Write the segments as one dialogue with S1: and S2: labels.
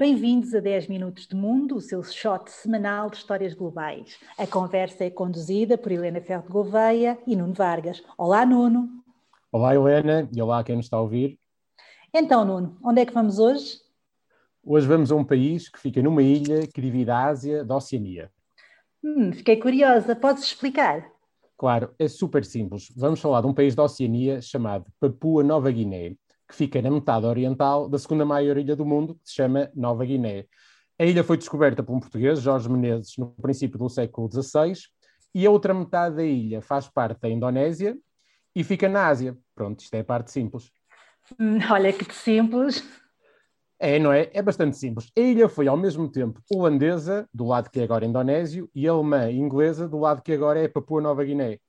S1: Bem-vindos a 10 Minutos de Mundo, o seu shot semanal de histórias globais. A conversa é conduzida por Helena Ferro de Gouveia e Nuno Vargas. Olá, Nuno.
S2: Olá, Helena, e olá a quem nos está a ouvir.
S1: Então, Nuno, onde é que vamos hoje?
S2: Hoje vamos a um país que fica numa ilha que divide a Ásia da Oceania.
S1: Hum, fiquei curiosa, podes explicar?
S2: Claro, é super simples. Vamos falar de um país da Oceania chamado Papua Nova Guiné que fica na metade oriental da segunda maior ilha do mundo, que se chama Nova Guiné. A ilha foi descoberta por um português, Jorge Menezes, no princípio do século XVI, e a outra metade da ilha faz parte da Indonésia e fica na Ásia. Pronto, isto é a parte simples.
S1: Olha que simples.
S2: É, não é? É bastante simples. A ilha foi ao mesmo tempo holandesa, do lado que é agora Indonésio, e alemã e inglesa, do lado que agora é Papua Nova Guiné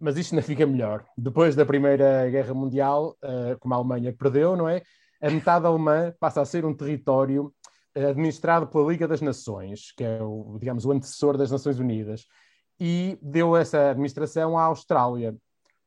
S2: mas isto ainda fica melhor. Depois da Primeira Guerra Mundial, uh, como a Alemanha perdeu, não é? A metade alemã passa a ser um território uh, administrado pela Liga das Nações, que é o, digamos, o antecessor das Nações Unidas, e deu essa administração à Austrália.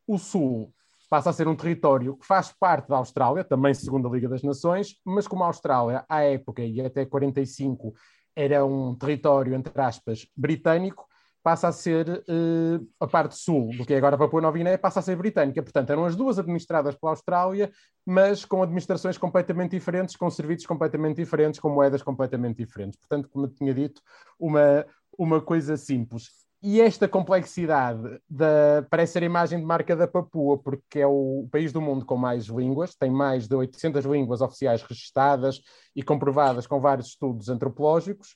S2: O Sul passa a ser um território que faz parte da Austrália, também segundo a Liga das Nações, mas como a Austrália, à época e até 45, era um território, entre aspas, britânico, passa a ser uh, a parte sul do que é agora Papua Nova Guiné, passa a ser britânica. Portanto, eram as duas administradas pela Austrália, mas com administrações completamente diferentes, com serviços completamente diferentes, com moedas completamente diferentes. Portanto, como eu tinha dito, uma, uma coisa simples. E esta complexidade da, parece ser a imagem de marca da Papua, porque é o país do mundo com mais línguas, tem mais de 800 línguas oficiais registadas e comprovadas com vários estudos antropológicos,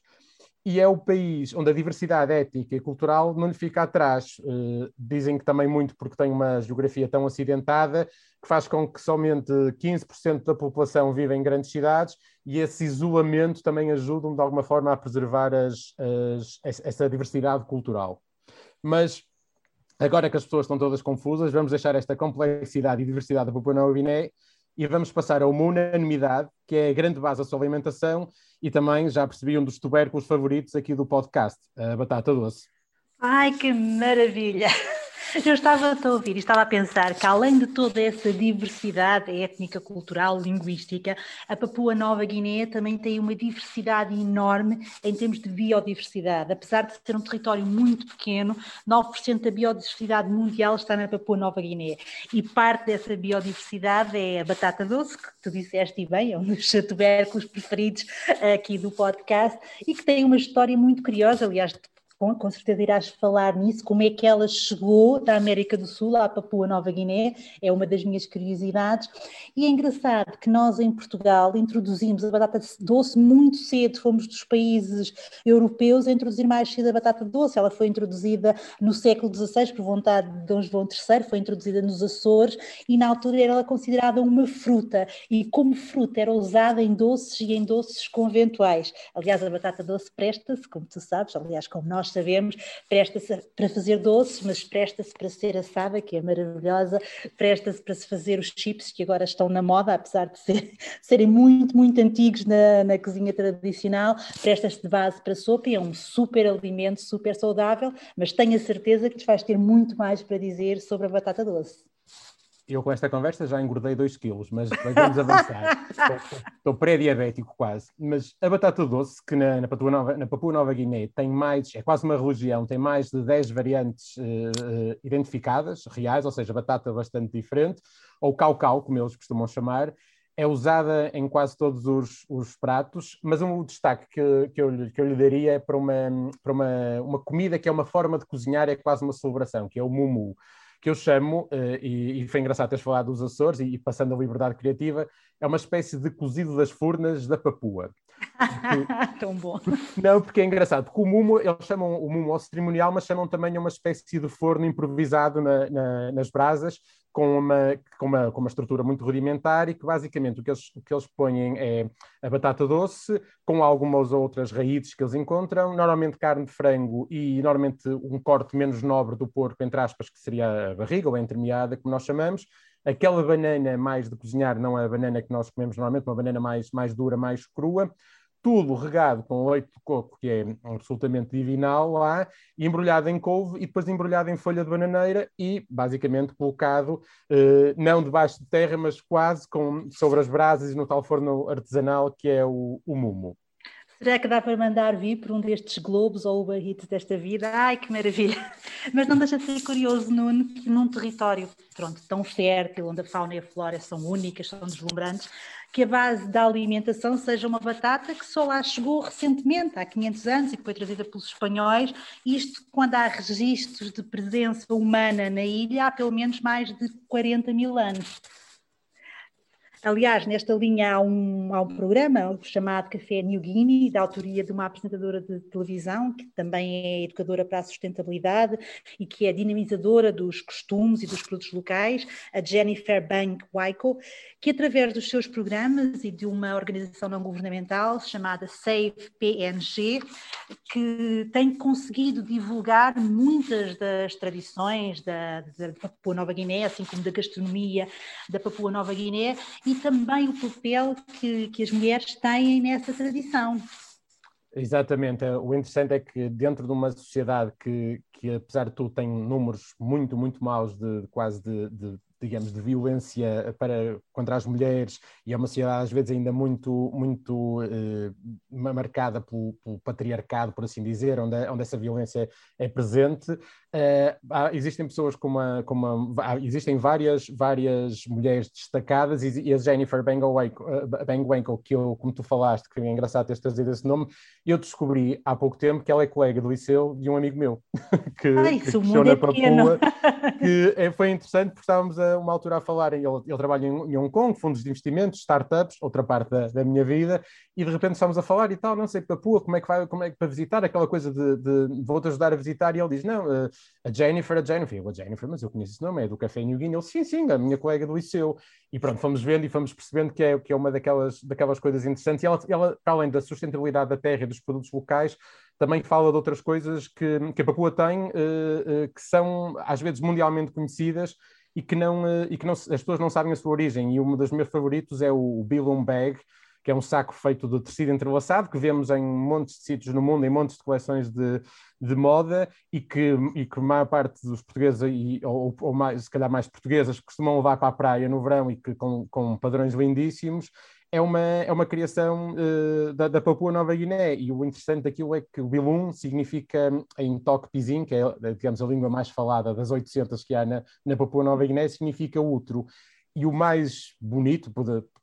S2: e é o país onde a diversidade étnica e cultural não lhe fica atrás. Uh, dizem que também muito porque tem uma geografia tão acidentada que faz com que somente 15% da população viva em grandes cidades e esse isolamento também ajuda de alguma forma a preservar as, as, essa diversidade cultural. Mas agora que as pessoas estão todas confusas, vamos deixar esta complexidade e diversidade da Papua Nova Guiné e vamos passar a uma unanimidade, que é a grande base da sua alimentação, e também já percebi um dos tubérculos favoritos aqui do podcast, a batata doce.
S1: Ai, que maravilha! Eu estava a ouvir e estava a pensar que, além de toda essa diversidade étnica, cultural, linguística, a Papua Nova Guiné também tem uma diversidade enorme em termos de biodiversidade. Apesar de ser um território muito pequeno, 9% da biodiversidade mundial está na Papua Nova Guiné. E parte dessa biodiversidade é a batata doce, que tu disseste e bem, é um dos tubérculos preferidos aqui do podcast, e que tem uma história muito curiosa. Aliás, com, com certeza irás falar nisso, como é que ela chegou da América do Sul à Papua Nova Guiné, é uma das minhas curiosidades. E é engraçado que nós em Portugal introduzimos a batata doce muito cedo, fomos dos países europeus a introduzir mais cedo a batata doce. Ela foi introduzida no século XVI por vontade de Dom João III, foi introduzida nos Açores e na altura era considerada uma fruta e como fruta era usada em doces e em doces conventuais. Aliás, a batata doce presta-se, como tu sabes, aliás, como nós nós sabemos, presta-se para fazer doces, mas presta-se para ser assada, que é maravilhosa, presta-se para se fazer os chips, que agora estão na moda, apesar de ser, serem muito, muito antigos na, na cozinha tradicional, presta-se de base para sopa e é um super alimento, super saudável, mas tenho a certeza que te vais ter muito mais para dizer sobre a batata doce
S2: eu com esta conversa já engordei 2 quilos, mas vamos avançar. estou, pré-diabético quase. Mas a batata doce, que na, na, Papua Nova, na, Papua Nova, Guiné tem mais, é quase uma religião, tem mais de 10 variantes uh, identificadas, reais, ou seja, batata bastante diferente, ou cau-cau, como eles costumam chamar, é usada em quase todos os, os pratos, mas um destaque que, que, eu, que eu lhe daria é para, uma, para uma, uma comida que é uma forma de cozinhar, é quase uma celebração, que é o mumu que eu chamo, uh, e, e, foi engraçado teres falado dos Açores e, e, passando a liberdade criativa, é uma espécie de cozido das furnas da Papua.
S1: Porque, Tão bom.
S2: Não, porque é engraçado, porque o mumo, eles chamam o mumo ao cerimonial, mas chamam também uma espécie de forno improvisado na, na, nas brasas, com uma, com, uma, com uma estrutura muito rudimentar e que basicamente o que, eles, o que eles põem é a batata doce com algumas outras raízes que eles encontram, normalmente carne de frango e normalmente um corte menos nobre do porco, entre aspas, que seria a barriga ou a entremeada, como nós chamamos, aquela banana mais de cozinhar, não a banana que nós comemos normalmente, uma banana mais, mais dura, mais crua, tudo regado com leite de coco, que é absolutamente divinal lá, embrulhado em couve e depois embrulhado em folha de bananeira e basicamente colocado eh, não debaixo de terra, mas quase com, sobre as brasas e no tal forno artesanal que é o, o mumo.
S1: Será que dá para mandar vir por um destes globos ou Uber Eats desta vida? Ai, que maravilha! Mas não deixa de ser curioso, Nuno, que num território pronto, tão fértil, onde a fauna e a flora são únicas, são deslumbrantes, que a base da alimentação seja uma batata que só lá chegou recentemente, há 500 anos, e que foi trazida pelos espanhóis. Isto quando há registros de presença humana na ilha há pelo menos mais de 40 mil anos. Aliás, nesta linha há um, há um programa chamado Café New Guinea, da autoria de uma apresentadora de televisão, que também é educadora para a sustentabilidade e que é dinamizadora dos costumes e dos produtos locais, a Jennifer Bank Waiko, que através dos seus programas e de uma organização não governamental chamada Save PNG, que tem conseguido divulgar muitas das tradições da, da Papua Nova Guiné, assim como da gastronomia da Papua Nova Guiné, e também o papel que, que as mulheres têm nessa tradição.
S2: Exatamente. O interessante é que dentro de uma sociedade que, que apesar de tudo, tem números muito, muito maus de, quase de, de digamos, de violência para, contra as mulheres e é uma sociedade às vezes ainda muito, muito eh, marcada pelo, pelo, patriarcado, por assim dizer, onde, onde essa violência é presente. Eh, há, existem pessoas com uma, com uma há, existem várias, várias mulheres destacadas e, e a Jennifer Bangwenko, que eu, como tu falaste, que é engraçado teres trazido esse nome, eu descobri há pouco tempo que ela é colega do liceu de um amigo meu que,
S1: Ai, que na Papua,
S2: que é, foi interessante porque estávamos a uma altura a falar, ele, ele trabalha em, em Hong Kong, fundos de investimentos, startups, outra parte da, da, minha vida, e de repente estamos a falar e tal, não sei, Papua, como é que vai, como é que para visitar, aquela coisa de, de vou-te ajudar a visitar, e ele diz, não, uh, a Jennifer, a Jennifer, eu, a Jennifer, mas eu conheço esse nome, é do Café New Guinea, ele, sim, sim, a minha colega do liceu, e pronto, fomos vendo e fomos percebendo que é, que é uma daquelas, daquelas coisas interessantes, e ela, ela, para além da sustentabilidade da terra e dos produtos locais, também fala de outras coisas que, que a Papua tem, uh, uh, que são às vezes mundialmente conhecidas e que, não, uh, e que não, as pessoas não sabem a sua origem. E um dos meus favoritos é o, Bilum Bag, que é um saco feito de tecido entrelaçado, que vemos em montes de sítios no mundo, em montes de coleções de, de moda, e que, e que a maior parte dos portugueses, e, ou, ou mais, se calhar mais portuguesas, costumam levar para a praia no verão e que com, com padrões lindíssimos, é uma, é uma criação uh, da, da, Papua Nova Guiné e o interessante daquilo é que o Bilum significa em toque pisin, que é digamos a língua mais falada das 800 que há na, na Papua Nova Guiné, significa útero. E o mais bonito,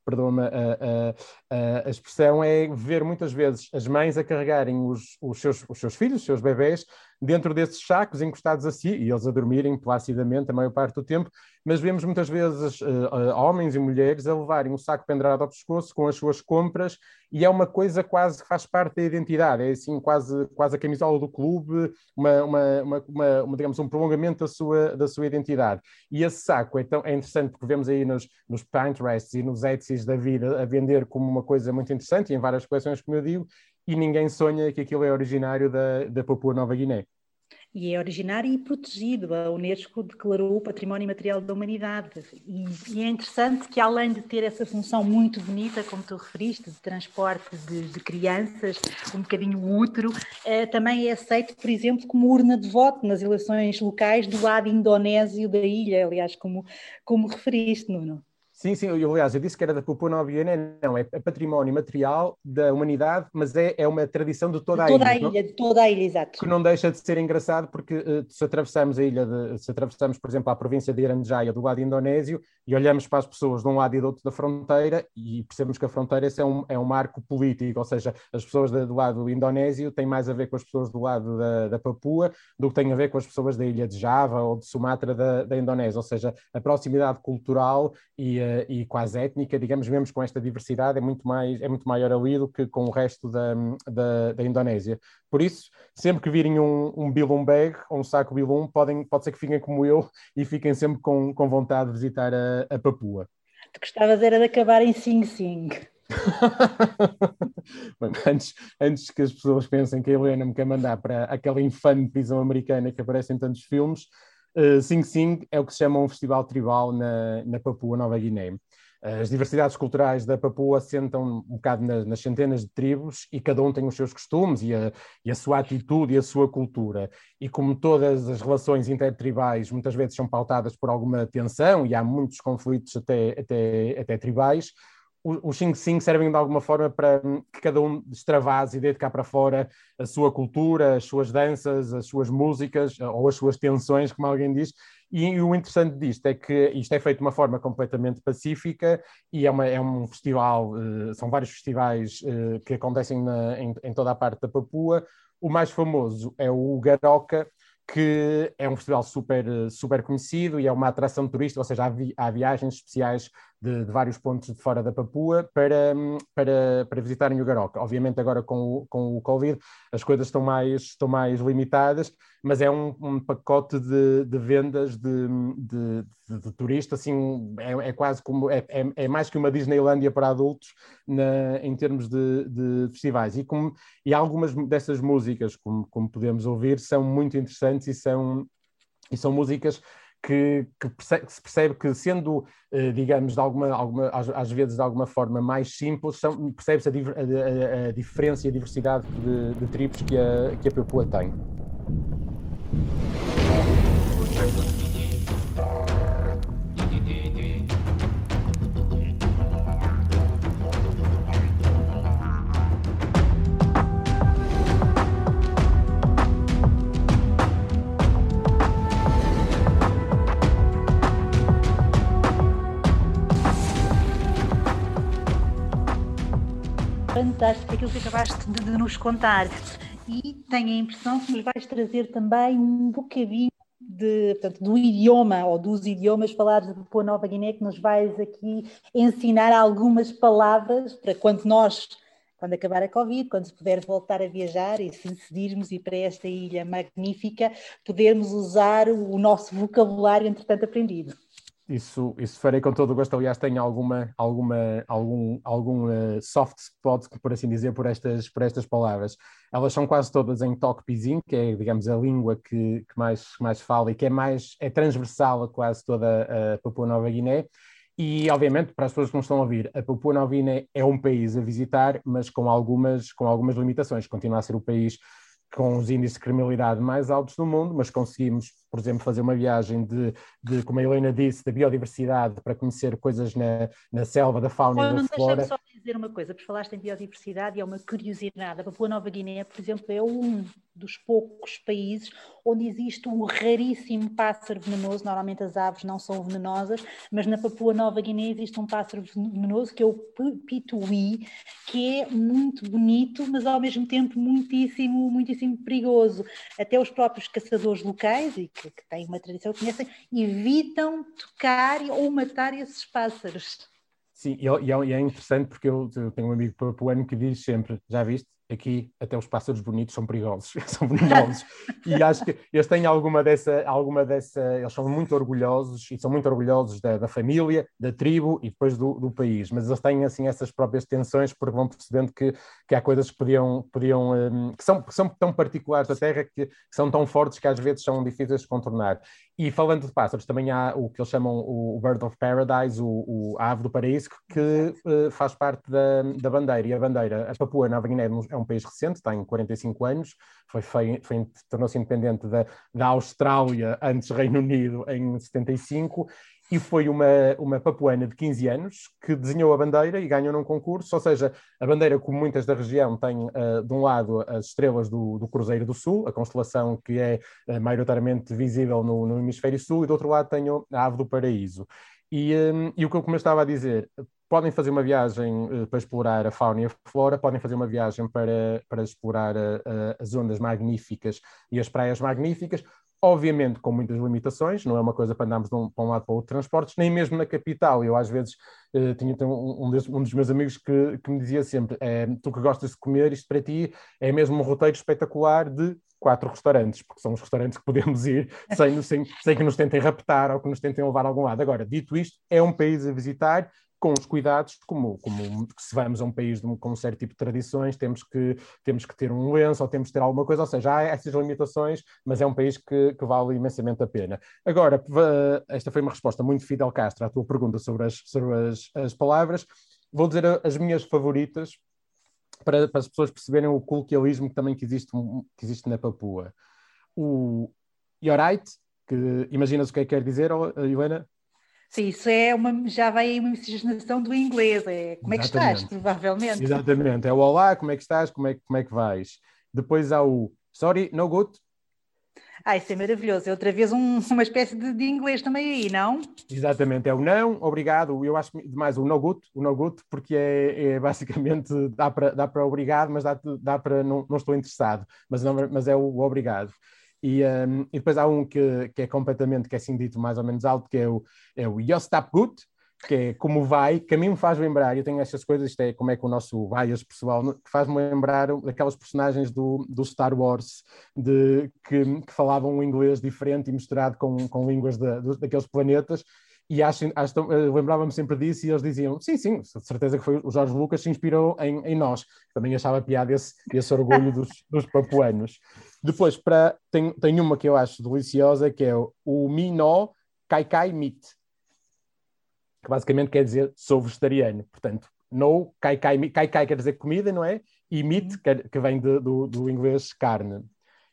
S2: perdão-me a, a, a, expressão, é ver muitas vezes as mães a carregarem os, os, seus, os seus filhos, os seus bebés, dentro desses sacos encostados a si e eles a dormirem placidamente a maior parte do tempo, mas vemos muitas vezes uh, homens e mulheres a levarem um saco pendrado ao pescoço com as suas compras e é uma coisa quase que faz parte da identidade, é assim quase, quase a camisola do clube, uma, uma, uma, uma, digamos, um prolongamento da sua, da sua identidade. E esse saco é, tão, é interessante porque vemos aí nos, nos Pinterests e nos Etsy's da vida a vender como uma coisa muito interessante e em várias coleções, como eu digo, e ninguém sonha que aquilo é originário da, da Papua Nova Guiné
S1: e é originário e protegido. A Unesco declarou o Património Material da Humanidade. E, e, é interessante que, além de ter essa função muito bonita, como tu referiste, de transporte de, de crianças, um bocadinho útero, eh, também é aceito, por exemplo, como urna de voto nas eleições locais do lado indonésio da ilha, aliás, como, como referiste, Nuno.
S2: Sim, sim, eu, aliás, eu disse que era da Papua Nova Guiné, não, é património material da humanidade, mas é, é uma tradição de toda,
S1: de toda
S2: a
S1: ilha. ilha de toda a ilha, exato.
S2: Que não deixa de ser engraçado, porque uh, se atravessamos a ilha, de, se atravessamos, por exemplo, a província de Iranjaya do lado indonésio e olhamos para as pessoas de um lado e do outro da fronteira e percebemos que a fronteira é um, é um marco político, ou seja, as pessoas do lado indonésio têm mais a ver com as pessoas do lado da, da Papua do que têm a ver com as pessoas da ilha de Java ou de Sumatra da, da Indonésia, ou seja, a proximidade cultural e, uh, e quase étnica, digamos, mesmo com esta diversidade, é muito, mais, é muito maior ali do que com o resto da, da, da Indonésia. Por isso, sempre que virem um, um Bilum bag ou um saco Bilum, podem, pode ser que fiquem como eu e fiquem sempre com, com vontade de visitar a, a Papua.
S1: Tu gostavas era de acabar em Sing Sing.
S2: Bem, antes, antes que as pessoas pensem que a Helena me quer mandar para aquela infame prisão americana que aparece em tantos filmes, uh, Sing Sing é o que se chama um festival tribal na, na Papua Nova Guiné. As diversidades culturais da Papua assentam um bocado nas, nas, centenas de tribos e cada um tem os seus costumes e a, e a, sua atitude e a sua cultura. E como todas as relações intertribais muitas vezes são pautadas por alguma tensão e há muitos conflitos até, até, até tribais, os 5-5 servem de alguma forma para que cada um extravase e dê de cá para fora a sua cultura, as suas danças, as suas músicas ou as suas tensões, como alguém diz. E, e o interessante disto é que isto é feito de uma forma completamente pacífica e é, uma, é um festival, uh, são vários festivais uh, que acontecem na, em, em toda a parte da Papua. O mais famoso é o Garoca, que é um festival super, super conhecido e é uma atração turística, ou seja, há, vi, há viagens especiais de, de, vários pontos de fora da Papua para, para, para visitarem o Garoca. Obviamente agora com o, com o Covid as coisas estão mais, estão mais limitadas, mas é um, um pacote de, de vendas de, de, de, turista, assim, é, é quase como, é, é, é, mais que uma Disneylândia para adultos na, em termos de, de festivais. E, como, e algumas dessas músicas, como, como podemos ouvir, são muito interessantes e são, e são músicas que, que, percebe, se percebe que, sendo, eh, digamos, de alguma, alguma, às, às, vezes de alguma forma mais simples, percebe-se a, a, a, diferença e a diversidade de, de tribos que a, que a Papua tem.
S1: Fantástico aquilo que acabaste de, de nos contar e tenho a impressão que nos vais trazer também um bocadinho de, portanto, do idioma ou dos idiomas falados de Papua Nova Guiné que nos vais aqui ensinar algumas palavras para quando nós, quando acabar a Covid, quando se puder voltar a viajar e se decidirmos ir para esta ilha magnífica, podermos usar o nosso vocabulário entretanto aprendido.
S2: Isso, isso farei com todo o gosto. Aliás, tenho alguma, alguma, algum, algum uh, soft spot, por assim dizer, por estas, por estas palavras. Elas são quase todas em toque pisin, que é, digamos, a língua que, que mais, mais fala e que é mais é transversal a quase toda a Papua Nova Guiné. E, obviamente, para as pessoas que não estão a ouvir, a Papua Nova Guiné é um país a visitar, mas com algumas, com algumas limitações. Continua a ser o país com os índices de criminalidade mais altos do mundo, mas conseguimos, por exemplo, fazer uma viagem de, de como a Helena disse, da biodiversidade para conhecer coisas na, na selva, da fauna e da flora.
S1: Só dizer uma coisa, porque falaste em biodiversidade e é uma curiosidade. A Papua Nova Guiné, por exemplo, é um dos poucos países onde existe um raríssimo pássaro venenoso. Normalmente as aves não são venenosas, mas na Papua Nova Guiné existe um pássaro venenoso que é o pituí, que é muito bonito, mas ao mesmo tempo muitíssimo, muitíssimo perigoso. Até os próprios caçadores locais, e que, que têm uma tradição, conhecem, evitam tocar ou matar esses pássaros.
S2: Sim, e, e, é, é interessante porque eu tenho um amigo papuano que diz sempre: já viste? Aqui até os pássaros bonitos são perigosos, são venenosos. e acho que eles têm alguma dessa, alguma dessa, eles são muito orgulhosos e são muito orgulhosos da, da família, da tribo e depois do, do, país, mas eles têm assim essas próprias tensões porque vão percebendo que, que há coisas que podiam, podiam um, que, são, que são tão particulares da Terra que, que, são tão fortes que às vezes são difíceis de contornar. E falando de pássaros, também há o que eles chamam o Bird of Paradise, o, o a ave do paraíso, que uh, faz parte da, da bandeira. E a bandeira, a Papua Nova Guiné é um país recente, tem 45 anos, foi, foi, foi tornou-se independente da, da Austrália, antes Reino Unido, em 75, e foi uma, uma papuana de 15 anos que desenhou a bandeira e ganhou num concurso, ou seja, a bandeira, como muitas da região, tem uh, de um lado as estrelas do, do, Cruzeiro do Sul, a constelação que é uh, maioritariamente visível no, no, hemisfério sul, e do outro lado tem a Ave do Paraíso. E, um, e o que eu, estava a dizer, podem fazer uma viagem uh, para explorar a fauna e a flora, podem fazer uma viagem para, para explorar as ondas magníficas e as praias magníficas, obviamente com muitas limitações, não é uma coisa para andarmos de um, para um lado para o outro transportes, nem mesmo na capital. Eu às vezes uh, tinha um, um, dos, um, dos, meus amigos que, que me dizia sempre, é, tu que gostas de comer, isto para ti é mesmo um roteiro espetacular de quatro restaurantes, porque são os restaurantes que podemos ir sem, sem, sem que nos tentem raptar ou que nos tentem levar a algum lado. Agora, dito isto, é um país a visitar com os cuidados, como, como se vamos a um país de, com um certo tipo de tradições, temos que, temos que ter um lenço ou temos que ter alguma coisa, ou seja, há essas limitações, mas é um país que, que vale imensamente a pena. Agora, esta foi uma resposta muito Fidel Castro à tua pergunta sobre as, sobre as, as palavras. Vou dizer as minhas favoritas para, para as pessoas perceberem o coloquialismo também que existe, que existe na Papua. O right, que imaginas o que é que quer dizer, Helena?
S1: Sim, isso é uma, já vai aí uma miscigenação do inglês, é como é que estás, provavelmente.
S2: Exatamente, é o olá, como é que estás, como é, como é que vais. Depois há o sorry, no good.
S1: Ah, isso é maravilhoso, é outra vez um, uma espécie de, de, inglês também aí, não?
S2: Exatamente, é o não, obrigado, eu acho demais o no good, o no good, porque é, é basicamente, dá para dá obrigado, mas dá, dá para não, não estou interessado, mas, não, mas é o, o obrigado. E, um, e depois há um que, que é completamente, que é assim dito mais ou menos alto, que é o, é o Gut, que é como vai, que a mim me faz lembrar, eu tenho estas coisas, isto é como é que o nosso Vaias pessoal, que faz-me lembrar daquelas personagens do, do Star Wars, de, que, que falavam um inglês diferente e misturado com, com línguas de, daqueles planetas, e acho, acho lembrava-me sempre disso e eles diziam, sim, sim, de certeza que foi o Jorge Lucas se inspirou em, em nós. Também achava piada esse, esse orgulho dos, dos papuanos. Depois, para, tem, tem uma que eu acho deliciosa, que é o, o Minó Kai Kai Meat, que basicamente quer dizer sou vegetariano. Portanto, no Kai Kai, kai, kai quer dizer comida, não é? E meat, que, que vem de, do, do inglês carne.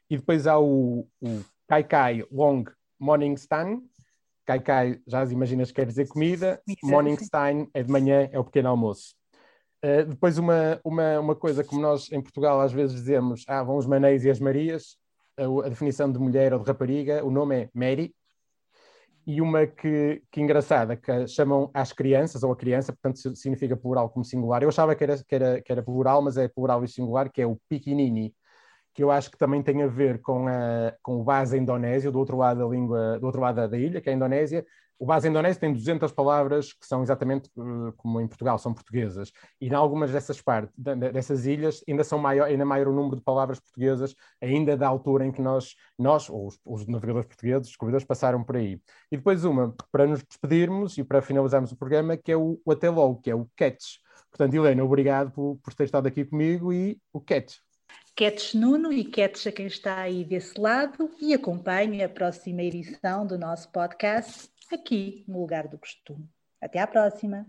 S2: E depois há o, o Kai Kai Long Morningstan, Kai Kai, já as imaginas, quer dizer comida, Morningstime é de manhã, é o pequeno almoço. Uh, depois uma, uma, uma coisa, como nós em Portugal às vezes dizemos, ah, vão os manéis e as marias, a, a, definição de mulher ou de rapariga, o nome é Mary, e uma que, que engraçada, que chamam às crianças, ou a criança, portanto significa plural como singular. Eu achava que era, que era, que era plural, mas é plural e singular, que é o piquinini que eu acho que também tem a ver com, a, com o base indonésio, do outro lado da língua, do outro lado da ilha, que é a Indonésia. O base indonésio tem 200 palavras que são exatamente uh, como em Portugal, são portuguesas. E em algumas dessas partes, dessas ilhas, ainda são maior, ainda maior o número de palavras portuguesas, ainda da altura em que nós, nós ou os, os navegadores portugueses, os descobridores, passaram por aí. E depois uma, para nos despedirmos e para finalizarmos o programa, que é o, o até logo, que é o catch. Portanto, Helena, obrigado por, por ter estado aqui comigo e o catch.
S1: Quetes Nuno e Quetes a quem está aí desse lado e acompanhe a próxima edição do nosso podcast aqui no lugar do costume. Até à próxima!